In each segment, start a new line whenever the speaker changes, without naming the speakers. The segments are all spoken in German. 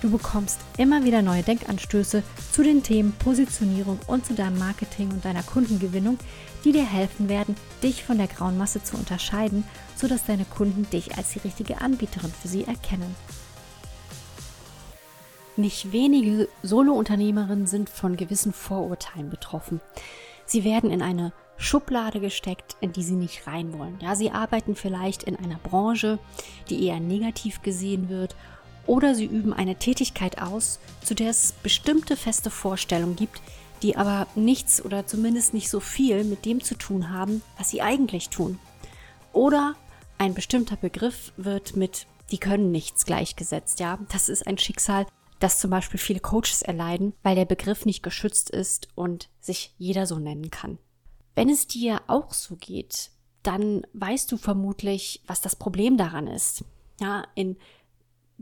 Du bekommst immer wieder neue Denkanstöße zu den Themen Positionierung und zu deinem Marketing und deiner Kundengewinnung, die dir helfen werden, dich von der grauen Masse zu unterscheiden, sodass deine Kunden dich als die richtige Anbieterin für sie erkennen. Nicht wenige Solo-Unternehmerinnen sind von gewissen Vorurteilen betroffen. Sie werden in eine Schublade gesteckt, in die sie nicht rein wollen. Ja, sie arbeiten vielleicht in einer Branche, die eher negativ gesehen wird oder sie üben eine Tätigkeit aus, zu der es bestimmte feste Vorstellungen gibt, die aber nichts oder zumindest nicht so viel mit dem zu tun haben, was sie eigentlich tun. Oder ein bestimmter Begriff wird mit die können nichts gleichgesetzt, ja. Das ist ein Schicksal, das zum Beispiel viele Coaches erleiden, weil der Begriff nicht geschützt ist und sich jeder so nennen kann. Wenn es dir auch so geht, dann weißt du vermutlich, was das Problem daran ist. Ja, in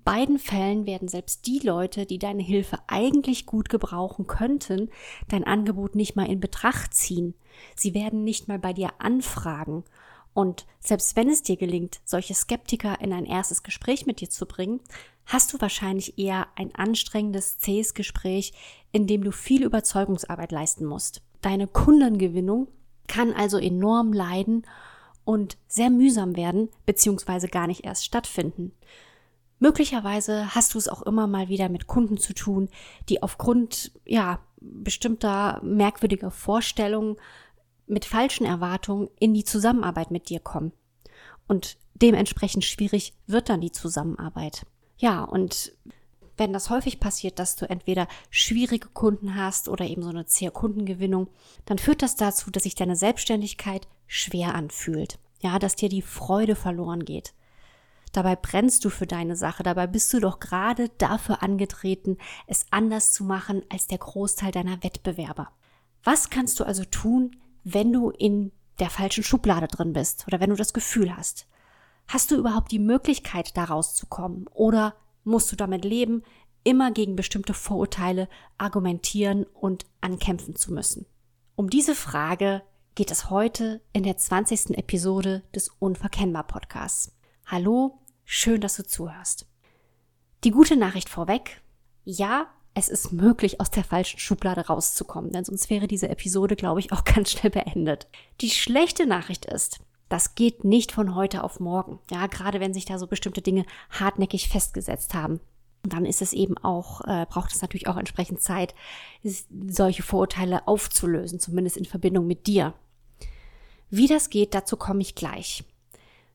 beiden Fällen werden selbst die Leute, die deine Hilfe eigentlich gut gebrauchen könnten, dein Angebot nicht mal in Betracht ziehen. Sie werden nicht mal bei dir anfragen. Und selbst wenn es dir gelingt, solche Skeptiker in ein erstes Gespräch mit dir zu bringen, hast du wahrscheinlich eher ein anstrengendes, zähes Gespräch, in dem du viel Überzeugungsarbeit leisten musst. Deine Kundengewinnung kann also enorm leiden und sehr mühsam werden, beziehungsweise gar nicht erst stattfinden. Möglicherweise hast du es auch immer mal wieder mit Kunden zu tun, die aufgrund ja bestimmter merkwürdiger Vorstellungen mit falschen Erwartungen in die Zusammenarbeit mit dir kommen. Und dementsprechend schwierig wird dann die Zusammenarbeit. Ja, und wenn das häufig passiert, dass du entweder schwierige Kunden hast oder eben so eine zähe Kundengewinnung, dann führt das dazu, dass sich deine Selbstständigkeit schwer anfühlt. Ja, dass dir die Freude verloren geht. Dabei brennst du für deine Sache, dabei bist du doch gerade dafür angetreten, es anders zu machen als der Großteil deiner Wettbewerber. Was kannst du also tun, wenn du in der falschen Schublade drin bist oder wenn du das Gefühl hast? Hast du überhaupt die Möglichkeit, da rauszukommen oder musst du damit leben, immer gegen bestimmte Vorurteile argumentieren und ankämpfen zu müssen? Um diese Frage geht es heute in der 20. Episode des Unverkennbar Podcasts. Hallo, schön, dass du zuhörst. Die gute Nachricht vorweg. Ja, es ist möglich, aus der falschen Schublade rauszukommen, denn sonst wäre diese Episode, glaube ich, auch ganz schnell beendet. Die schlechte Nachricht ist, das geht nicht von heute auf morgen. Ja, gerade wenn sich da so bestimmte Dinge hartnäckig festgesetzt haben. Und dann ist es eben auch, äh, braucht es natürlich auch entsprechend Zeit, solche Vorurteile aufzulösen, zumindest in Verbindung mit dir. Wie das geht, dazu komme ich gleich.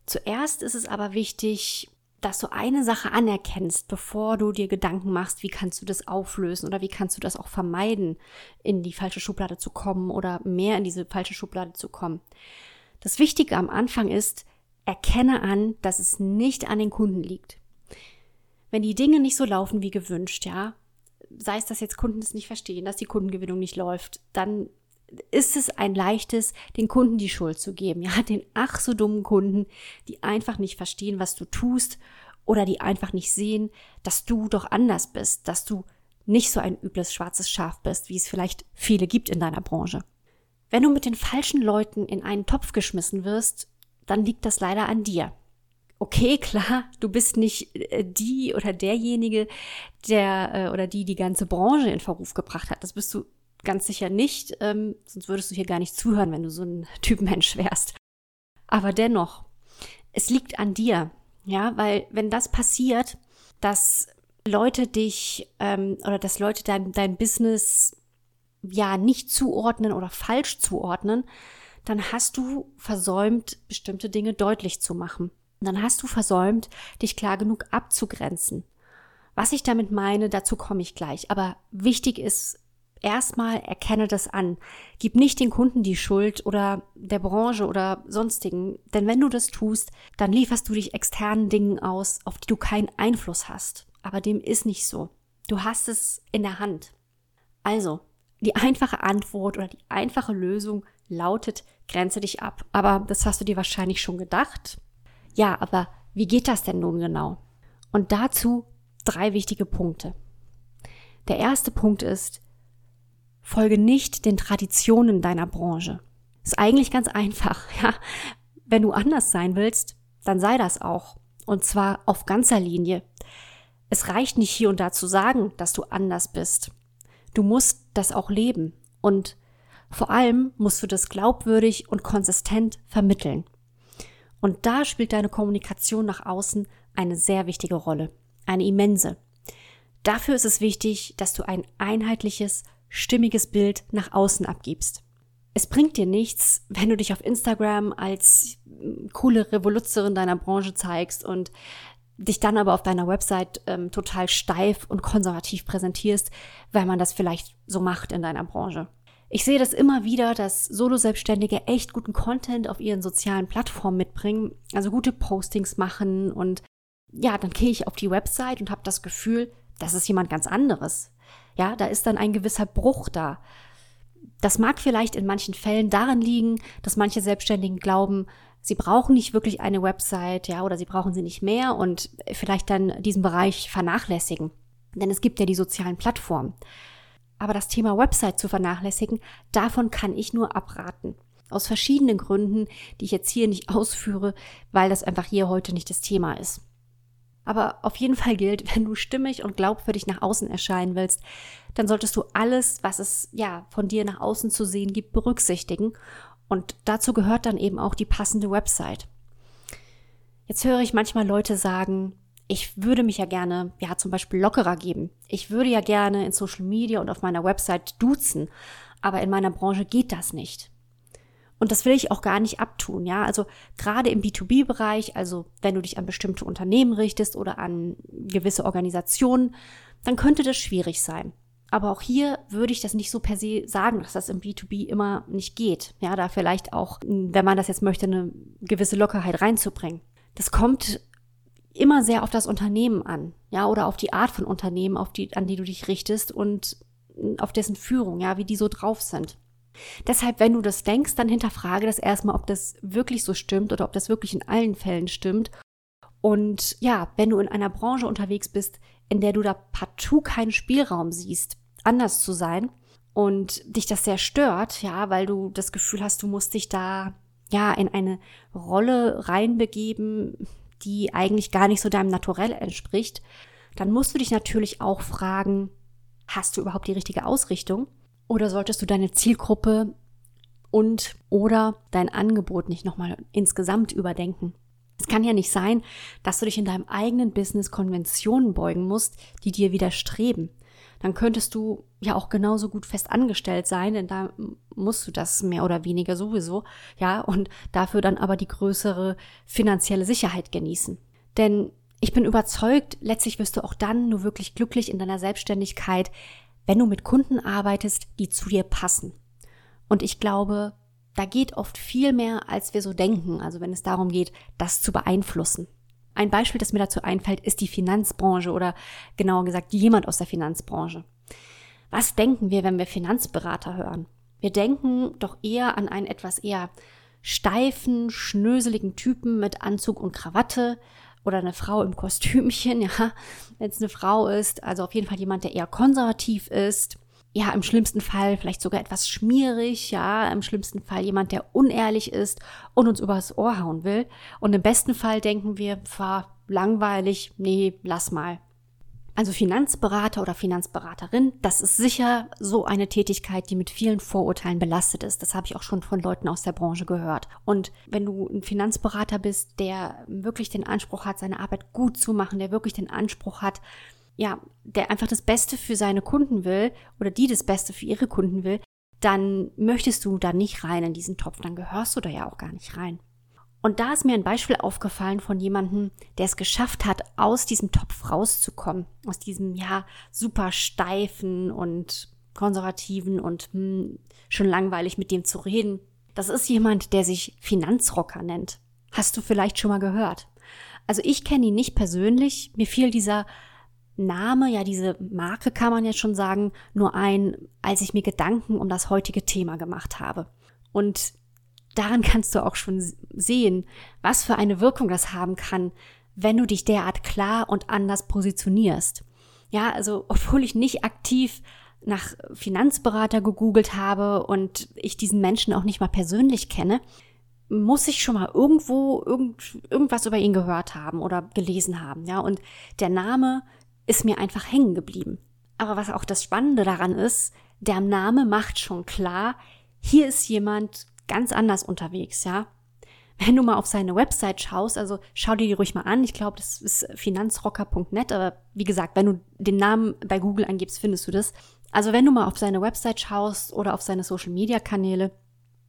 Zuerst ist es aber wichtig, dass du eine Sache anerkennst, bevor du dir Gedanken machst, wie kannst du das auflösen oder wie kannst du das auch vermeiden, in die falsche Schublade zu kommen oder mehr in diese falsche Schublade zu kommen. Das Wichtige am Anfang ist, erkenne an, dass es nicht an den Kunden liegt. Wenn die Dinge nicht so laufen wie gewünscht, ja, sei es, dass jetzt Kunden es nicht verstehen, dass die Kundengewinnung nicht läuft, dann ist es ein leichtes, den Kunden die Schuld zu geben. Ja, den ach so dummen Kunden, die einfach nicht verstehen, was du tust oder die einfach nicht sehen, dass du doch anders bist, dass du nicht so ein übles schwarzes Schaf bist, wie es vielleicht viele gibt in deiner Branche. Wenn du mit den falschen Leuten in einen Topf geschmissen wirst, dann liegt das leider an dir. Okay, klar, du bist nicht äh, die oder derjenige, der äh, oder die die ganze Branche in Verruf gebracht hat. Das bist du Ganz sicher nicht, ähm, sonst würdest du hier gar nicht zuhören, wenn du so ein Typ Mensch wärst. Aber dennoch, es liegt an dir, ja, weil wenn das passiert, dass Leute dich ähm, oder dass Leute dein, dein Business ja nicht zuordnen oder falsch zuordnen, dann hast du versäumt, bestimmte Dinge deutlich zu machen. Dann hast du versäumt, dich klar genug abzugrenzen. Was ich damit meine, dazu komme ich gleich. Aber wichtig ist erstmal erkenne das an. Gib nicht den Kunden die Schuld oder der Branche oder sonstigen, denn wenn du das tust, dann lieferst du dich externen Dingen aus, auf die du keinen Einfluss hast. Aber dem ist nicht so. Du hast es in der Hand. Also, die einfache Antwort oder die einfache Lösung lautet, grenze dich ab. Aber das hast du dir wahrscheinlich schon gedacht. Ja, aber wie geht das denn nun genau? Und dazu drei wichtige Punkte. Der erste Punkt ist, folge nicht den Traditionen deiner Branche. Ist eigentlich ganz einfach, ja. Wenn du anders sein willst, dann sei das auch. Und zwar auf ganzer Linie. Es reicht nicht hier und da zu sagen, dass du anders bist. Du musst das auch leben. Und vor allem musst du das glaubwürdig und konsistent vermitteln. Und da spielt deine Kommunikation nach außen eine sehr wichtige Rolle, eine immense. Dafür ist es wichtig, dass du ein einheitliches, stimmiges Bild nach außen abgibst. Es bringt dir nichts, wenn du dich auf Instagram als coole Revoluzerin deiner Branche zeigst und dich dann aber auf deiner Website ähm, total steif und konservativ präsentierst, weil man das vielleicht so macht in deiner Branche. Ich sehe das immer wieder, dass Solo-Selbstständige echt guten Content auf ihren sozialen Plattformen mitbringen, also gute Postings machen und ja, dann gehe ich auf die Website und habe das Gefühl, das ist jemand ganz anderes. Ja, da ist dann ein gewisser Bruch da. Das mag vielleicht in manchen Fällen daran liegen, dass manche Selbstständigen glauben, sie brauchen nicht wirklich eine Website, ja, oder sie brauchen sie nicht mehr und vielleicht dann diesen Bereich vernachlässigen. Denn es gibt ja die sozialen Plattformen. Aber das Thema Website zu vernachlässigen, davon kann ich nur abraten. Aus verschiedenen Gründen, die ich jetzt hier nicht ausführe, weil das einfach hier heute nicht das Thema ist. Aber auf jeden Fall gilt, wenn du stimmig und glaubwürdig nach außen erscheinen willst, dann solltest du alles, was es ja von dir nach außen zu sehen gibt, berücksichtigen. Und dazu gehört dann eben auch die passende Website. Jetzt höre ich manchmal Leute sagen, ich würde mich ja gerne, ja, zum Beispiel lockerer geben. Ich würde ja gerne in Social Media und auf meiner Website duzen, aber in meiner Branche geht das nicht. Und das will ich auch gar nicht abtun, ja. Also gerade im B2B-Bereich, also wenn du dich an bestimmte Unternehmen richtest oder an gewisse Organisationen, dann könnte das schwierig sein. Aber auch hier würde ich das nicht so per se sagen, dass das im B2B immer nicht geht. Ja, da vielleicht auch, wenn man das jetzt möchte, eine gewisse Lockerheit reinzubringen. Das kommt immer sehr auf das Unternehmen an, ja, oder auf die Art von Unternehmen, auf die, an die du dich richtest und auf dessen Führung, ja, wie die so drauf sind. Deshalb, wenn du das denkst, dann hinterfrage das erstmal, ob das wirklich so stimmt oder ob das wirklich in allen Fällen stimmt. Und ja, wenn du in einer Branche unterwegs bist, in der du da partout keinen Spielraum siehst, anders zu sein und dich das sehr stört, ja, weil du das Gefühl hast, du musst dich da ja in eine Rolle reinbegeben, die eigentlich gar nicht so deinem Naturell entspricht, dann musst du dich natürlich auch fragen, hast du überhaupt die richtige Ausrichtung? Oder solltest du deine Zielgruppe und oder dein Angebot nicht nochmal insgesamt überdenken? Es kann ja nicht sein, dass du dich in deinem eigenen Business Konventionen beugen musst, die dir widerstreben. Dann könntest du ja auch genauso gut fest angestellt sein, denn da musst du das mehr oder weniger sowieso, ja, und dafür dann aber die größere finanzielle Sicherheit genießen. Denn ich bin überzeugt, letztlich wirst du auch dann nur wirklich glücklich in deiner Selbstständigkeit, wenn du mit Kunden arbeitest, die zu dir passen. Und ich glaube, da geht oft viel mehr, als wir so denken, also wenn es darum geht, das zu beeinflussen. Ein Beispiel, das mir dazu einfällt, ist die Finanzbranche oder genauer gesagt jemand aus der Finanzbranche. Was denken wir, wenn wir Finanzberater hören? Wir denken doch eher an einen etwas eher steifen, schnöseligen Typen mit Anzug und Krawatte, oder eine Frau im Kostümchen, ja, wenn es eine Frau ist, also auf jeden Fall jemand, der eher konservativ ist. Ja, im schlimmsten Fall vielleicht sogar etwas schmierig, ja, im schlimmsten Fall jemand, der unehrlich ist und uns übers Ohr hauen will. Und im besten Fall denken wir, war langweilig, nee, lass mal. Also Finanzberater oder Finanzberaterin, das ist sicher so eine Tätigkeit, die mit vielen Vorurteilen belastet ist. Das habe ich auch schon von Leuten aus der Branche gehört. Und wenn du ein Finanzberater bist, der wirklich den Anspruch hat, seine Arbeit gut zu machen, der wirklich den Anspruch hat, ja, der einfach das Beste für seine Kunden will oder die das Beste für ihre Kunden will, dann möchtest du da nicht rein in diesen Topf, dann gehörst du da ja auch gar nicht rein. Und da ist mir ein Beispiel aufgefallen von jemandem, der es geschafft hat, aus diesem Topf rauszukommen. Aus diesem, ja, super steifen und konservativen und hm, schon langweilig mit dem zu reden. Das ist jemand, der sich Finanzrocker nennt. Hast du vielleicht schon mal gehört? Also ich kenne ihn nicht persönlich. Mir fiel dieser Name, ja, diese Marke kann man jetzt schon sagen, nur ein, als ich mir Gedanken um das heutige Thema gemacht habe. Und daran kannst du auch schon sehen, was für eine Wirkung das haben kann, wenn du dich derart klar und anders positionierst. Ja, also obwohl ich nicht aktiv nach Finanzberater gegoogelt habe und ich diesen Menschen auch nicht mal persönlich kenne, muss ich schon mal irgendwo irgend, irgendwas über ihn gehört haben oder gelesen haben, ja. Und der Name ist mir einfach hängen geblieben. Aber was auch das Spannende daran ist, der Name macht schon klar, hier ist jemand ganz anders unterwegs, ja. Wenn du mal auf seine Website schaust, also schau dir die ruhig mal an. Ich glaube, das ist finanzrocker.net, aber wie gesagt, wenn du den Namen bei Google angibst, findest du das. Also wenn du mal auf seine Website schaust oder auf seine Social Media Kanäle,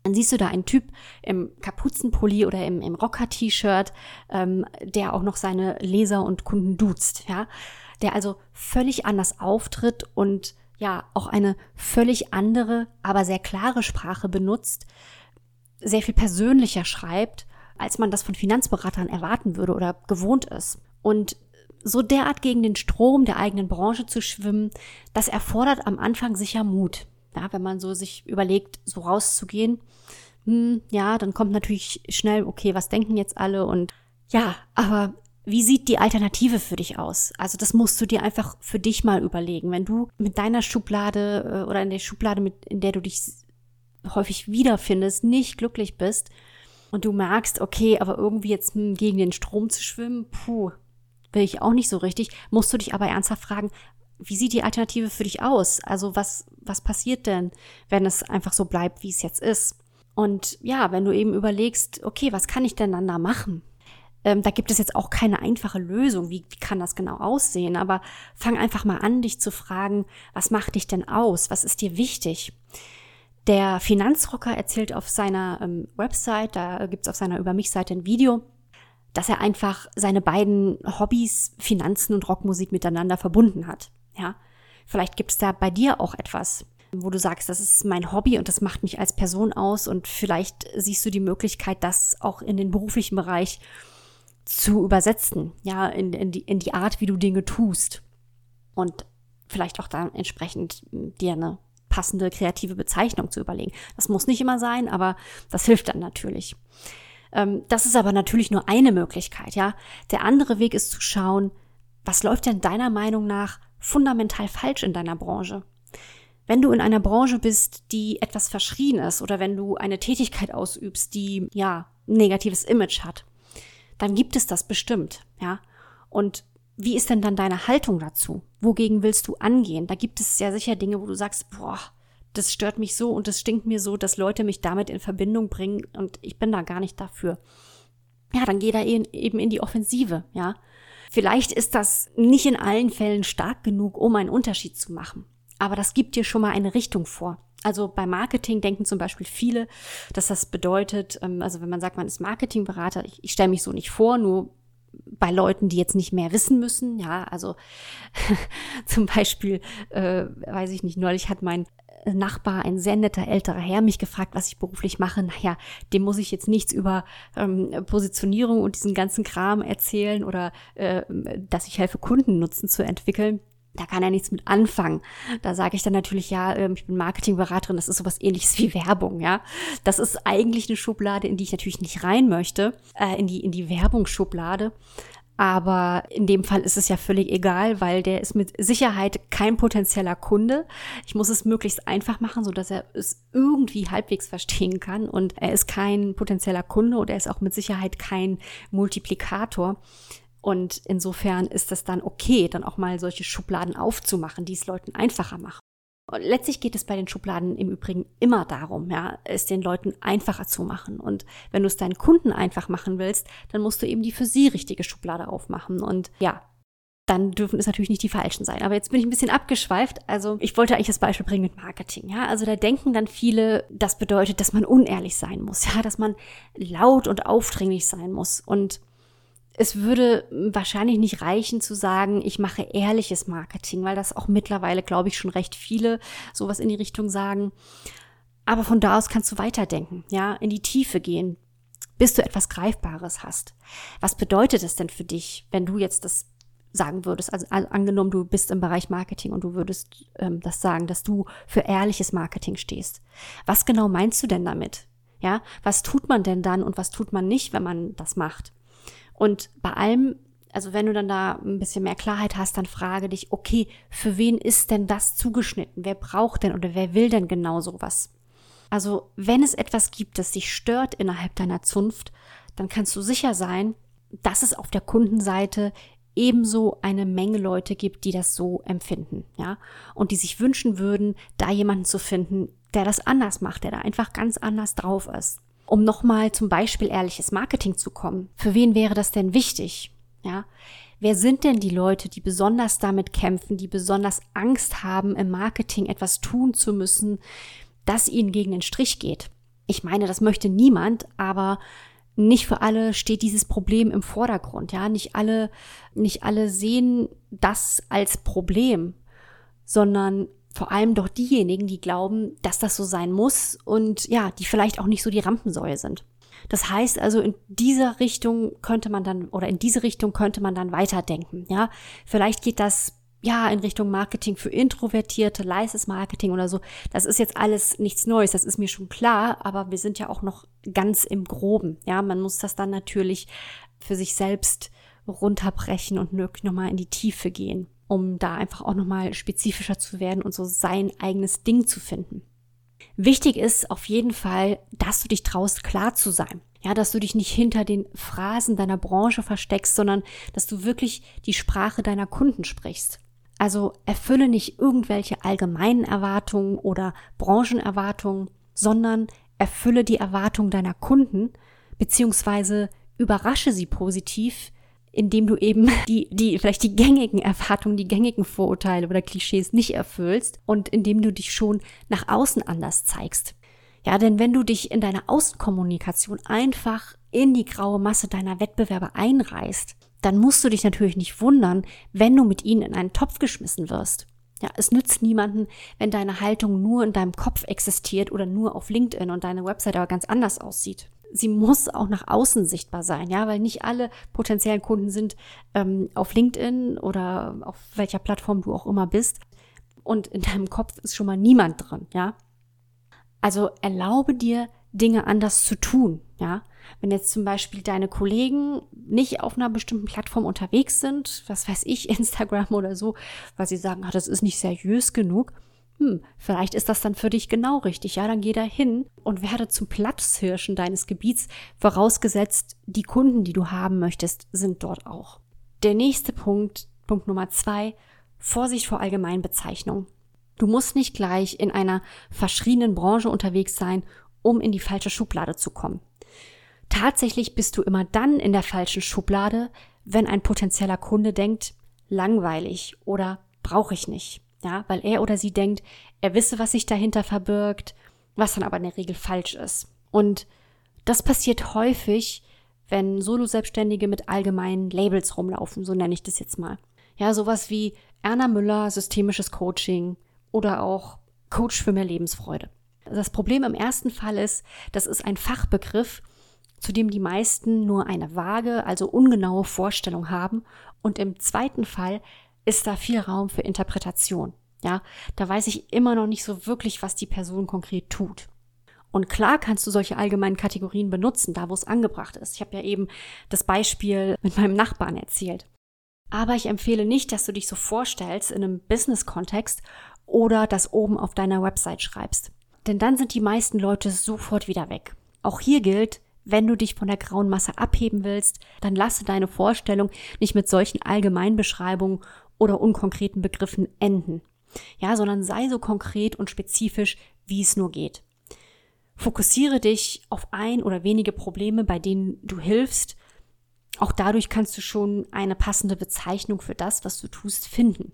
dann siehst du da einen Typ im Kapuzenpulli oder im, im Rocker-T-Shirt, ähm, der auch noch seine Leser und Kunden duzt, ja. Der also völlig anders auftritt und ja auch eine völlig andere, aber sehr klare Sprache benutzt, sehr viel persönlicher schreibt, als man das von Finanzberatern erwarten würde oder gewohnt ist. Und so derart gegen den Strom der eigenen Branche zu schwimmen, das erfordert am Anfang sicher Mut. Ja, wenn man so sich überlegt, so rauszugehen, hm, ja, dann kommt natürlich schnell, okay, was denken jetzt alle und ja, aber wie sieht die Alternative für dich aus? Also das musst du dir einfach für dich mal überlegen. Wenn du mit deiner Schublade äh, oder in der Schublade, mit, in der du dich häufig wiederfindest, nicht glücklich bist und du merkst, okay, aber irgendwie jetzt hm, gegen den Strom zu schwimmen, puh, will ich auch nicht so richtig, musst du dich aber ernsthaft fragen, wie sieht die Alternative für dich aus? Also was, was passiert denn, wenn es einfach so bleibt, wie es jetzt ist? Und ja, wenn du eben überlegst, okay, was kann ich denn dann da machen? Ähm, da gibt es jetzt auch keine einfache Lösung. Wie, wie kann das genau aussehen? Aber fang einfach mal an, dich zu fragen, was macht dich denn aus? Was ist dir wichtig? Der Finanzrocker erzählt auf seiner ähm, Website, da gibt's auf seiner Über mich-Seite ein Video, dass er einfach seine beiden Hobbys, Finanzen und Rockmusik miteinander verbunden hat. Ja, vielleicht gibt's da bei dir auch etwas, wo du sagst, das ist mein Hobby und das macht mich als Person aus und vielleicht siehst du die Möglichkeit, das auch in den beruflichen Bereich zu übersetzen, ja, in, in, die, in die Art, wie du Dinge tust und vielleicht auch dann entsprechend dir eine passende kreative Bezeichnung zu überlegen. Das muss nicht immer sein, aber das hilft dann natürlich. Ähm, das ist aber natürlich nur eine Möglichkeit, ja. Der andere Weg ist zu schauen, was läuft denn deiner Meinung nach fundamental falsch in deiner Branche? Wenn du in einer Branche bist, die etwas verschrien ist oder wenn du eine Tätigkeit ausübst, die ja ein negatives Image hat, dann gibt es das bestimmt, ja. Und wie ist denn dann deine Haltung dazu? Wogegen willst du angehen? Da gibt es ja sicher Dinge, wo du sagst, boah, das stört mich so und das stinkt mir so, dass Leute mich damit in Verbindung bringen und ich bin da gar nicht dafür. Ja, dann geh da eben in die Offensive, ja. Vielleicht ist das nicht in allen Fällen stark genug, um einen Unterschied zu machen. Aber das gibt dir schon mal eine Richtung vor. Also bei Marketing denken zum Beispiel viele, dass das bedeutet, ähm, also wenn man sagt, man ist Marketingberater, ich, ich stelle mich so nicht vor, nur bei Leuten, die jetzt nicht mehr wissen müssen. Ja, also zum Beispiel, äh, weiß ich nicht, neulich hat mein Nachbar, ein sehr netter älterer Herr, mich gefragt, was ich beruflich mache. Naja, dem muss ich jetzt nichts über ähm, Positionierung und diesen ganzen Kram erzählen oder äh, dass ich helfe, Kundennutzen zu entwickeln da kann er nichts mit anfangen. Da sage ich dann natürlich, ja, ähm, ich bin Marketingberaterin, das ist sowas ähnliches wie Werbung, ja. Das ist eigentlich eine Schublade, in die ich natürlich nicht rein möchte, äh, in die, in die Werbungsschublade. Aber in dem Fall ist es ja völlig egal, weil der ist mit Sicherheit kein potenzieller Kunde. Ich muss es möglichst einfach machen, so dass er es irgendwie halbwegs verstehen kann. Und er ist kein potenzieller Kunde und er ist auch mit Sicherheit kein Multiplikator. Und insofern ist es dann okay, dann auch mal solche Schubladen aufzumachen, die es Leuten einfacher machen. Und letztlich geht es bei den Schubladen im Übrigen immer darum, ja, es den Leuten einfacher zu machen. Und wenn du es deinen Kunden einfach machen willst, dann musst du eben die für sie richtige Schublade aufmachen. Und ja, dann dürfen es natürlich nicht die falschen sein. Aber jetzt bin ich ein bisschen abgeschweift. Also ich wollte eigentlich das Beispiel bringen mit Marketing. Ja, also da denken dann viele, das bedeutet, dass man unehrlich sein muss. Ja, dass man laut und aufdringlich sein muss. Und es würde wahrscheinlich nicht reichen zu sagen, ich mache ehrliches Marketing, weil das auch mittlerweile, glaube ich, schon recht viele sowas in die Richtung sagen. Aber von da aus kannst du weiterdenken, ja, in die Tiefe gehen, bis du etwas Greifbares hast. Was bedeutet es denn für dich, wenn du jetzt das sagen würdest. Also, also angenommen, du bist im Bereich Marketing und du würdest ähm, das sagen, dass du für ehrliches Marketing stehst. Was genau meinst du denn damit? Ja, was tut man denn dann und was tut man nicht, wenn man das macht? Und bei allem, also wenn du dann da ein bisschen mehr Klarheit hast, dann frage dich, okay, für wen ist denn das zugeschnitten? Wer braucht denn oder wer will denn genau sowas? Also, wenn es etwas gibt, das dich stört innerhalb deiner Zunft, dann kannst du sicher sein, dass es auf der Kundenseite ebenso eine Menge Leute gibt, die das so empfinden, ja, und die sich wünschen würden, da jemanden zu finden, der das anders macht, der da einfach ganz anders drauf ist. Um nochmal zum Beispiel ehrliches Marketing zu kommen. Für wen wäre das denn wichtig? Ja, wer sind denn die Leute, die besonders damit kämpfen, die besonders Angst haben, im Marketing etwas tun zu müssen, das ihnen gegen den Strich geht? Ich meine, das möchte niemand, aber nicht für alle steht dieses Problem im Vordergrund, ja. Nicht alle, nicht alle sehen das als Problem, sondern vor allem doch diejenigen, die glauben, dass das so sein muss und ja, die vielleicht auch nicht so die Rampensäue sind. Das heißt also, in dieser Richtung könnte man dann, oder in diese Richtung könnte man dann weiterdenken, ja. Vielleicht geht das ja, in Richtung Marketing für Introvertierte, leises Marketing oder so. Das ist jetzt alles nichts Neues, das ist mir schon klar, aber wir sind ja auch noch ganz im Groben. Ja, man muss das dann natürlich für sich selbst runterbrechen und wirklich nochmal in die Tiefe gehen, um da einfach auch nochmal spezifischer zu werden und so sein eigenes Ding zu finden. Wichtig ist auf jeden Fall, dass du dich traust, klar zu sein. Ja, dass du dich nicht hinter den Phrasen deiner Branche versteckst, sondern dass du wirklich die Sprache deiner Kunden sprichst. Also erfülle nicht irgendwelche allgemeinen Erwartungen oder Branchenerwartungen, sondern erfülle die Erwartungen deiner Kunden, beziehungsweise überrasche sie positiv, indem du eben die, die, vielleicht die gängigen Erwartungen, die gängigen Vorurteile oder Klischees nicht erfüllst und indem du dich schon nach außen anders zeigst. Ja, denn wenn du dich in deiner Außenkommunikation einfach in die graue Masse deiner Wettbewerber einreißt, dann musst du dich natürlich nicht wundern, wenn du mit ihnen in einen Topf geschmissen wirst. Ja, es nützt niemanden, wenn deine Haltung nur in deinem Kopf existiert oder nur auf LinkedIn und deine Website aber ganz anders aussieht. Sie muss auch nach außen sichtbar sein, ja, weil nicht alle potenziellen Kunden sind ähm, auf LinkedIn oder auf welcher Plattform du auch immer bist. Und in deinem Kopf ist schon mal niemand drin, ja. Also erlaube dir, Dinge anders zu tun, ja. Wenn jetzt zum Beispiel deine Kollegen nicht auf einer bestimmten Plattform unterwegs sind, was weiß ich, Instagram oder so, weil sie sagen, ah, das ist nicht seriös genug, hm, vielleicht ist das dann für dich genau richtig. Ja, dann geh da hin und werde zum Platzhirschen deines Gebiets, vorausgesetzt, die Kunden, die du haben möchtest, sind dort auch. Der nächste Punkt, Punkt Nummer zwei, Vorsicht vor Allgemeinbezeichnung. Du musst nicht gleich in einer verschrienen Branche unterwegs sein, um in die falsche Schublade zu kommen. Tatsächlich bist du immer dann in der falschen Schublade, wenn ein potenzieller Kunde denkt, langweilig oder brauche ich nicht. Ja, weil er oder sie denkt, er wisse, was sich dahinter verbirgt, was dann aber in der Regel falsch ist. Und das passiert häufig, wenn Solo-Selbstständige mit allgemeinen Labels rumlaufen, so nenne ich das jetzt mal. Ja, sowas wie Erna Müller, systemisches Coaching oder auch Coach für mehr Lebensfreude. Das Problem im ersten Fall ist, das ist ein Fachbegriff, zu dem die meisten nur eine vage, also ungenaue Vorstellung haben. Und im zweiten Fall ist da viel Raum für Interpretation. Ja, da weiß ich immer noch nicht so wirklich, was die Person konkret tut. Und klar kannst du solche allgemeinen Kategorien benutzen, da wo es angebracht ist. Ich habe ja eben das Beispiel mit meinem Nachbarn erzählt. Aber ich empfehle nicht, dass du dich so vorstellst in einem Business-Kontext oder das oben auf deiner Website schreibst. Denn dann sind die meisten Leute sofort wieder weg. Auch hier gilt, wenn du dich von der grauen Masse abheben willst, dann lasse deine Vorstellung nicht mit solchen Allgemeinbeschreibungen oder unkonkreten Begriffen enden. Ja, sondern sei so konkret und spezifisch, wie es nur geht. Fokussiere dich auf ein oder wenige Probleme, bei denen du hilfst. Auch dadurch kannst du schon eine passende Bezeichnung für das, was du tust, finden.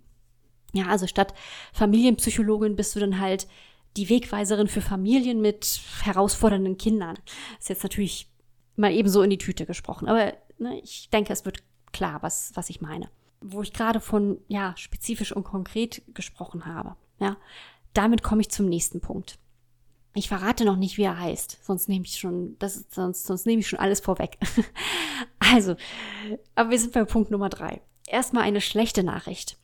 Ja, also statt Familienpsychologin bist du dann halt die Wegweiserin für Familien mit herausfordernden Kindern. ist jetzt natürlich mal eben so in die Tüte gesprochen, aber ne, ich denke, es wird klar, was, was ich meine. Wo ich gerade von, ja, spezifisch und konkret gesprochen habe, ja, damit komme ich zum nächsten Punkt. Ich verrate noch nicht, wie er heißt, sonst nehme ich schon, das, sonst, sonst nehme ich schon alles vorweg. also, aber wir sind bei Punkt Nummer drei. erstmal eine schlechte Nachricht.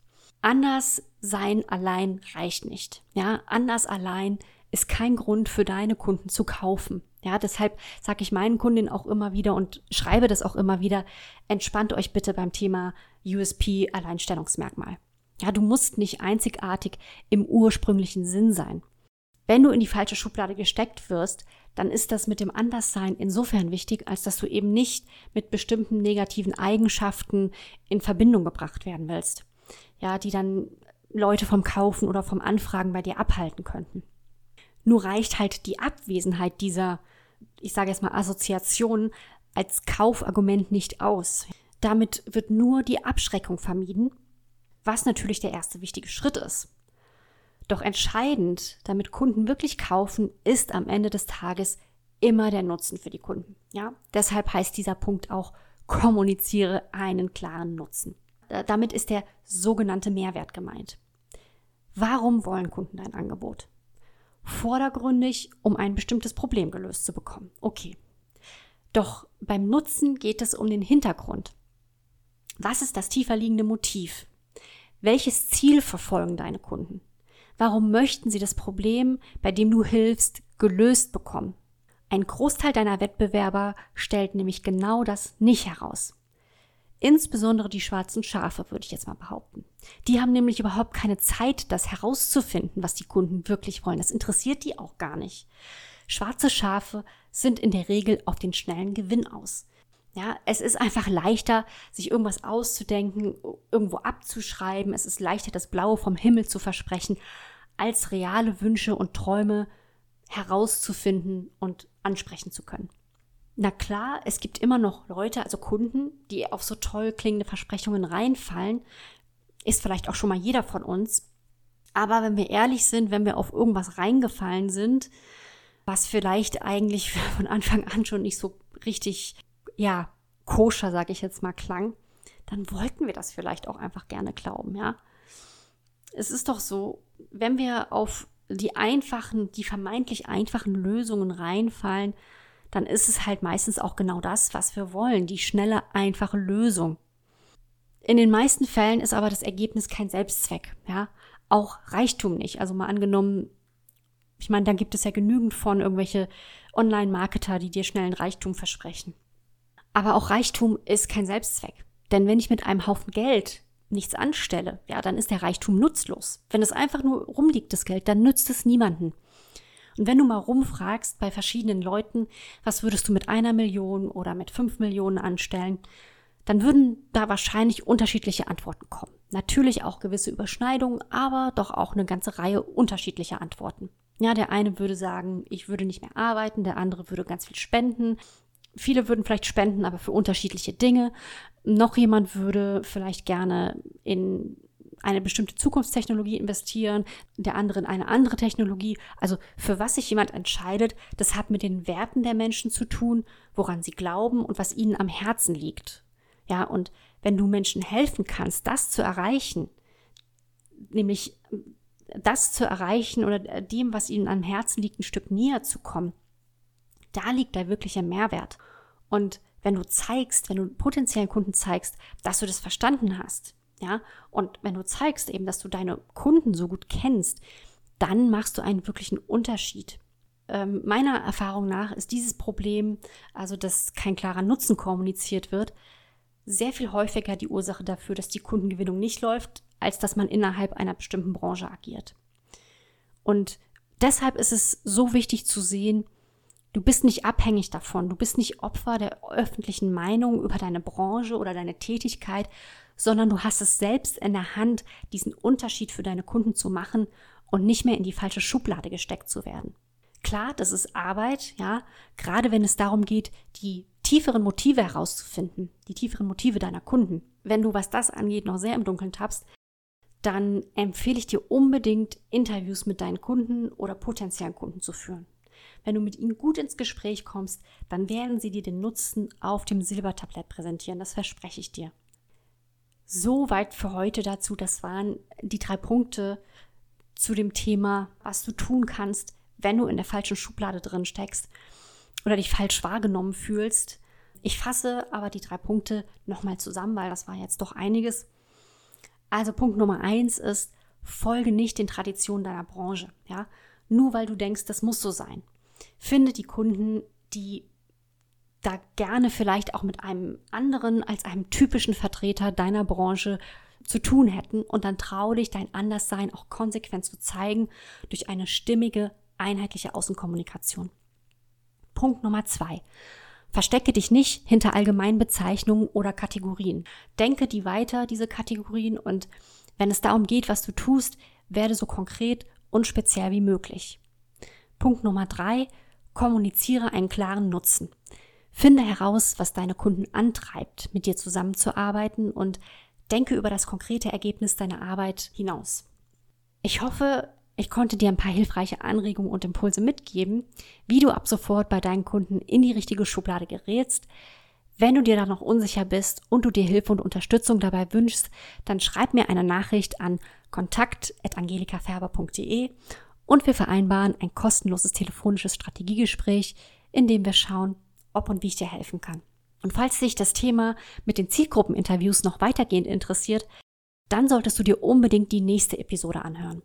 Anders sein allein reicht nicht. Ja, anders allein ist kein Grund für deine Kunden zu kaufen. Ja, deshalb sage ich meinen Kundinnen auch immer wieder und schreibe das auch immer wieder, entspannt euch bitte beim Thema USP Alleinstellungsmerkmal. Ja, du musst nicht einzigartig im ursprünglichen Sinn sein. Wenn du in die falsche Schublade gesteckt wirst, dann ist das mit dem Anderssein insofern wichtig, als dass du eben nicht mit bestimmten negativen Eigenschaften in Verbindung gebracht werden willst. Ja, die dann Leute vom Kaufen oder vom Anfragen bei dir abhalten könnten. Nur reicht halt die Abwesenheit dieser, ich sage jetzt mal, Assoziation als Kaufargument nicht aus. Damit wird nur die Abschreckung vermieden, was natürlich der erste wichtige Schritt ist. Doch entscheidend, damit Kunden wirklich kaufen, ist am Ende des Tages immer der Nutzen für die Kunden. Ja, deshalb heißt dieser Punkt auch kommuniziere einen klaren Nutzen. Damit ist der sogenannte Mehrwert gemeint. Warum wollen Kunden dein Angebot? Vordergründig, um ein bestimmtes Problem gelöst zu bekommen. Okay. Doch beim Nutzen geht es um den Hintergrund. Was ist das tiefer liegende Motiv? Welches Ziel verfolgen deine Kunden? Warum möchten sie das Problem, bei dem du hilfst, gelöst bekommen? Ein Großteil deiner Wettbewerber stellt nämlich genau das nicht heraus. Insbesondere die schwarzen Schafe, würde ich jetzt mal behaupten. Die haben nämlich überhaupt keine Zeit, das herauszufinden, was die Kunden wirklich wollen. Das interessiert die auch gar nicht. Schwarze Schafe sind in der Regel auf den schnellen Gewinn aus. Ja, es ist einfach leichter, sich irgendwas auszudenken, irgendwo abzuschreiben. Es ist leichter, das Blaue vom Himmel zu versprechen, als reale Wünsche und Träume herauszufinden und ansprechen zu können. Na klar, es gibt immer noch Leute, also Kunden, die auf so toll klingende Versprechungen reinfallen. Ist vielleicht auch schon mal jeder von uns. Aber wenn wir ehrlich sind, wenn wir auf irgendwas reingefallen sind, was vielleicht eigentlich von Anfang an schon nicht so richtig ja, koscher, sage ich jetzt mal, klang, dann wollten wir das vielleicht auch einfach gerne glauben, ja. Es ist doch so, wenn wir auf die einfachen, die vermeintlich einfachen Lösungen reinfallen, dann ist es halt meistens auch genau das, was wir wollen, die schnelle, einfache Lösung. In den meisten Fällen ist aber das Ergebnis kein Selbstzweck, ja. Auch Reichtum nicht. Also mal angenommen, ich meine, da gibt es ja genügend von irgendwelche Online-Marketer, die dir schnellen Reichtum versprechen. Aber auch Reichtum ist kein Selbstzweck. Denn wenn ich mit einem Haufen Geld nichts anstelle, ja, dann ist der Reichtum nutzlos. Wenn es einfach nur rumliegt, das Geld, dann nützt es niemanden. Und wenn du mal rumfragst bei verschiedenen Leuten, was würdest du mit einer Million oder mit fünf Millionen anstellen, dann würden da wahrscheinlich unterschiedliche Antworten kommen. Natürlich auch gewisse Überschneidungen, aber doch auch eine ganze Reihe unterschiedlicher Antworten. Ja, der eine würde sagen, ich würde nicht mehr arbeiten, der andere würde ganz viel spenden, Viele würden vielleicht spenden, aber für unterschiedliche Dinge. Noch jemand würde vielleicht gerne in eine bestimmte Zukunftstechnologie investieren, der andere in eine andere Technologie. Also für was sich jemand entscheidet, das hat mit den Werten der Menschen zu tun, woran sie glauben und was ihnen am Herzen liegt. Ja, und wenn du Menschen helfen kannst, das zu erreichen, nämlich das zu erreichen oder dem, was ihnen am Herzen liegt, ein Stück näher zu kommen, da liegt der wirkliche Mehrwert. Und wenn du zeigst, wenn du potenziellen Kunden zeigst, dass du das verstanden hast, ja, und wenn du zeigst eben, dass du deine Kunden so gut kennst, dann machst du einen wirklichen Unterschied. Ähm, meiner Erfahrung nach ist dieses Problem, also dass kein klarer Nutzen kommuniziert wird, sehr viel häufiger die Ursache dafür, dass die Kundengewinnung nicht läuft, als dass man innerhalb einer bestimmten Branche agiert. Und deshalb ist es so wichtig zu sehen, Du bist nicht abhängig davon, du bist nicht Opfer der öffentlichen Meinung über deine Branche oder deine Tätigkeit, sondern du hast es selbst in der Hand, diesen Unterschied für deine Kunden zu machen und nicht mehr in die falsche Schublade gesteckt zu werden. Klar, das ist Arbeit, ja, gerade wenn es darum geht, die tieferen Motive herauszufinden, die tieferen Motive deiner Kunden. Wenn du, was das angeht, noch sehr im Dunkeln tappst, dann empfehle ich dir unbedingt, Interviews mit deinen Kunden oder potenziellen Kunden zu führen. Wenn du mit ihnen gut ins Gespräch kommst, dann werden sie dir den Nutzen auf dem Silbertablett präsentieren. Das verspreche ich dir. Soweit für heute dazu. Das waren die drei Punkte zu dem Thema, was du tun kannst, wenn du in der falschen Schublade drin steckst oder dich falsch wahrgenommen fühlst. Ich fasse aber die drei Punkte nochmal zusammen, weil das war jetzt doch einiges. Also Punkt Nummer eins ist, folge nicht den Traditionen deiner Branche. Ja? Nur weil du denkst, das muss so sein. Finde die Kunden, die da gerne vielleicht auch mit einem anderen als einem typischen Vertreter deiner Branche zu tun hätten und dann trau dich, dein Anderssein auch konsequent zu zeigen durch eine stimmige, einheitliche Außenkommunikation. Punkt Nummer zwei. Verstecke dich nicht hinter Allgemeinbezeichnungen oder Kategorien. Denke die weiter, diese Kategorien, und wenn es darum geht, was du tust, werde so konkret und speziell wie möglich. Punkt Nummer drei. Kommuniziere einen klaren Nutzen. Finde heraus, was deine Kunden antreibt, mit dir zusammenzuarbeiten und denke über das konkrete Ergebnis deiner Arbeit hinaus. Ich hoffe, ich konnte dir ein paar hilfreiche Anregungen und Impulse mitgeben, wie du ab sofort bei deinen Kunden in die richtige Schublade gerätst. Wenn du dir da noch unsicher bist und du dir Hilfe und Unterstützung dabei wünschst, dann schreib mir eine Nachricht an kontakt.angelikaferber.de und wir vereinbaren ein kostenloses telefonisches Strategiegespräch, in dem wir schauen, ob und wie ich dir helfen kann. Und falls dich das Thema mit den Zielgruppeninterviews noch weitergehend interessiert, dann solltest du dir unbedingt die nächste Episode anhören.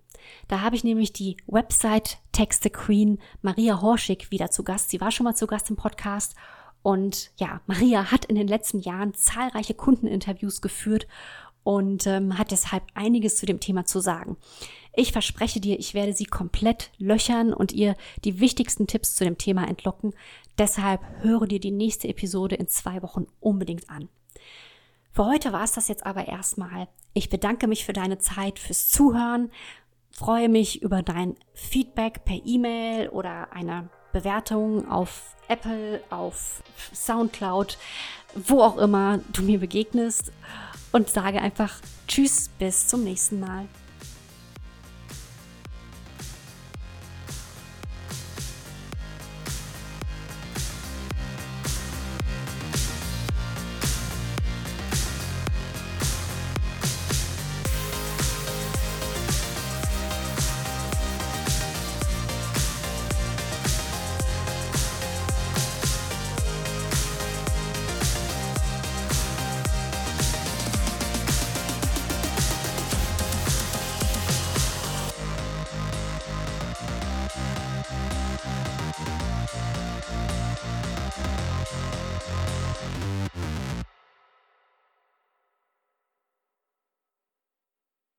Da habe ich nämlich die Website Texte Queen Maria Horschig wieder zu Gast. Sie war schon mal zu Gast im Podcast. Und ja, Maria hat in den letzten Jahren zahlreiche Kundeninterviews geführt und ähm, hat deshalb einiges zu dem Thema zu sagen. Ich verspreche dir, ich werde sie komplett löchern und ihr die wichtigsten Tipps zu dem Thema entlocken. Deshalb höre dir die nächste Episode in zwei Wochen unbedingt an. Für heute war es das jetzt aber erstmal. Ich bedanke mich für deine Zeit, fürs Zuhören, freue mich über dein Feedback per E-Mail oder eine Bewertung auf Apple, auf Soundcloud, wo auch immer du mir begegnest und sage einfach Tschüss, bis zum nächsten Mal.